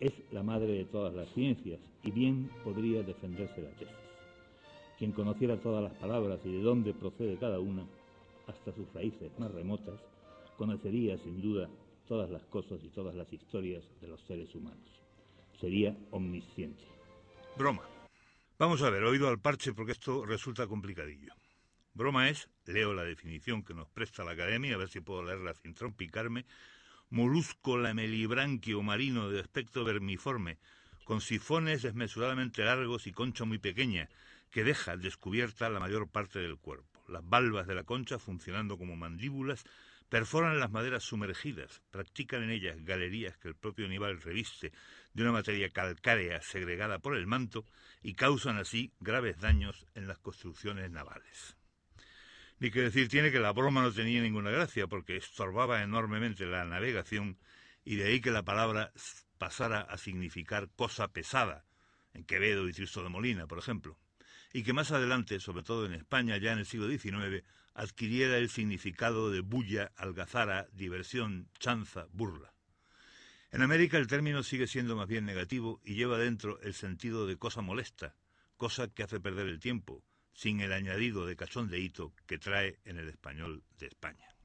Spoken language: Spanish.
es la madre de todas las ciencias y bien podría defenderse la tesis. Quien conociera todas las palabras y de dónde procede cada una, hasta sus raíces más remotas, conocería sin duda todas las cosas y todas las historias de los seres humanos. Sería omnisciente. Broma. Vamos a ver, oído al parche porque esto resulta complicadillo. Broma es, leo la definición que nos presta la academia, a ver si puedo leerla sin trompicarme, molusco lamelibranquio marino de aspecto vermiforme, con sifones desmesuradamente largos y concha muy pequeña, que deja descubierta la mayor parte del cuerpo. Las valvas de la concha, funcionando como mandíbulas, perforan las maderas sumergidas, practican en ellas galerías que el propio animal reviste de una materia calcárea segregada por el manto y causan así graves daños en las construcciones navales. Ni que decir tiene que la broma no tenía ninguna gracia porque estorbaba enormemente la navegación y de ahí que la palabra pasara a significar cosa pesada, en Quevedo y Tristo de Molina, por ejemplo, y que más adelante, sobre todo en España ya en el siglo XIX, adquiriera el significado de bulla, algazara, diversión, chanza, burla. En América el término sigue siendo más bien negativo y lleva dentro el sentido de cosa molesta, cosa que hace perder el tiempo, sin el añadido de cachondeíto que trae en el español de España.